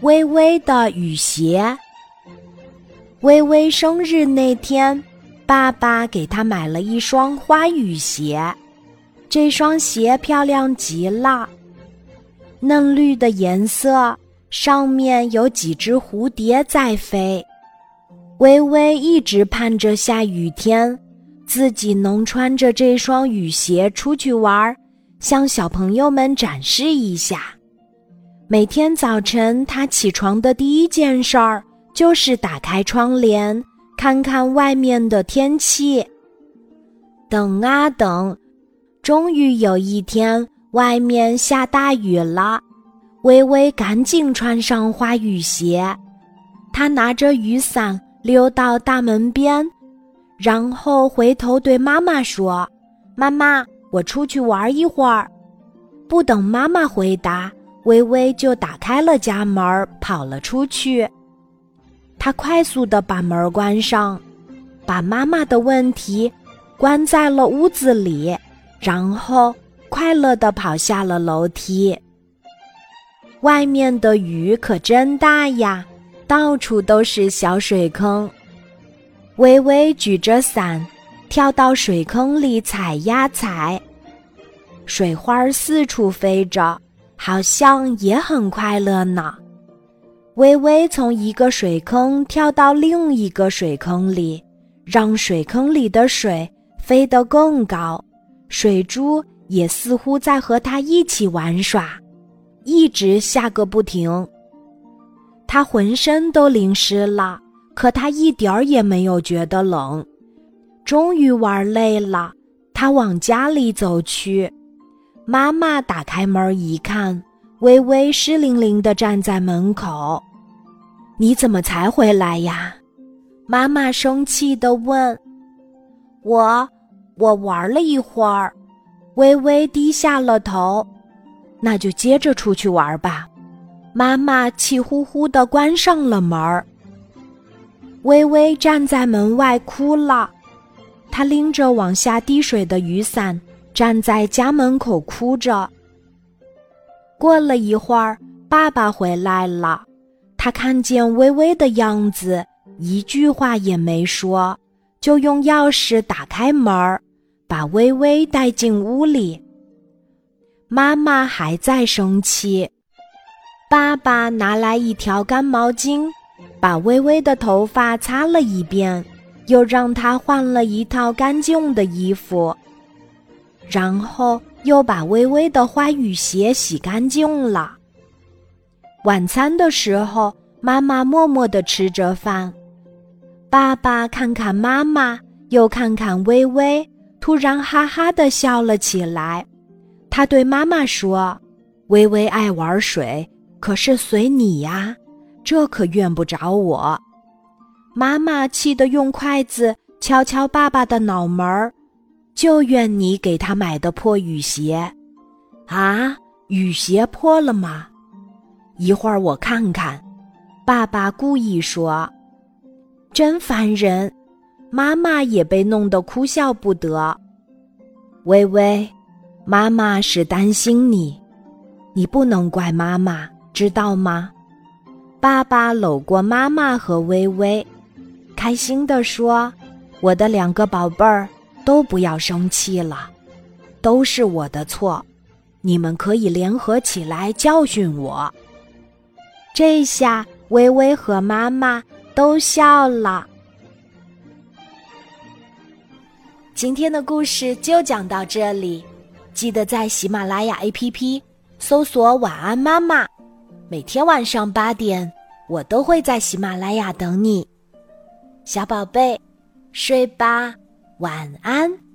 微微的雨鞋。微微生日那天，爸爸给她买了一双花雨鞋。这双鞋漂亮极了，嫩绿的颜色，上面有几只蝴蝶在飞。微微一直盼着下雨天，自己能穿着这双雨鞋出去玩，向小朋友们展示一下。每天早晨，他起床的第一件事儿就是打开窗帘，看看外面的天气。等啊等。终于有一天，外面下大雨了，微微赶紧穿上花雨鞋。他拿着雨伞溜到大门边，然后回头对妈妈说：“妈妈，我出去玩一会儿。”不等妈妈回答，微微就打开了家门，跑了出去。她快速的把门关上，把妈妈的问题关在了屋子里。然后快乐地跑下了楼梯。外面的雨可真大呀，到处都是小水坑。微微举着伞，跳到水坑里踩呀踩，水花四处飞着，好像也很快乐呢。微微从一个水坑跳到另一个水坑里，让水坑里的水飞得更高。水珠也似乎在和他一起玩耍，一直下个不停。他浑身都淋湿了，可他一点儿也没有觉得冷。终于玩累了，他往家里走去。妈妈打开门一看，微微湿淋淋的站在门口。“你怎么才回来呀？”妈妈生气的问。“我。”我玩了一会儿，微微低下了头。那就接着出去玩吧。妈妈气呼呼的关上了门儿。微微站在门外哭了，她拎着往下滴水的雨伞，站在家门口哭着。过了一会儿，爸爸回来了，他看见微微的样子，一句话也没说。就用钥匙打开门儿，把微微带进屋里。妈妈还在生气，爸爸拿来一条干毛巾，把微微的头发擦了一遍，又让她换了一套干净的衣服，然后又把微微的花雨鞋洗干净了。晚餐的时候，妈妈默默地吃着饭。爸爸看看妈妈，又看看微微，突然哈哈的笑了起来。他对妈妈说：“微微爱玩水，可是随你呀，这可怨不着我。”妈妈气得用筷子敲敲爸爸的脑门儿，就怨你给他买的破雨鞋。啊，雨鞋破了吗？一会儿我看看。爸爸故意说。真烦人，妈妈也被弄得哭笑不得。微微，妈妈是担心你，你不能怪妈妈，知道吗？爸爸搂过妈妈和微微，开心地说：“我的两个宝贝儿，都不要生气了，都是我的错，你们可以联合起来教训我。”这下，微微和妈妈。都笑了。今天的故事就讲到这里，记得在喜马拉雅 APP 搜索“晚安妈妈”，每天晚上八点，我都会在喜马拉雅等你，小宝贝，睡吧，晚安。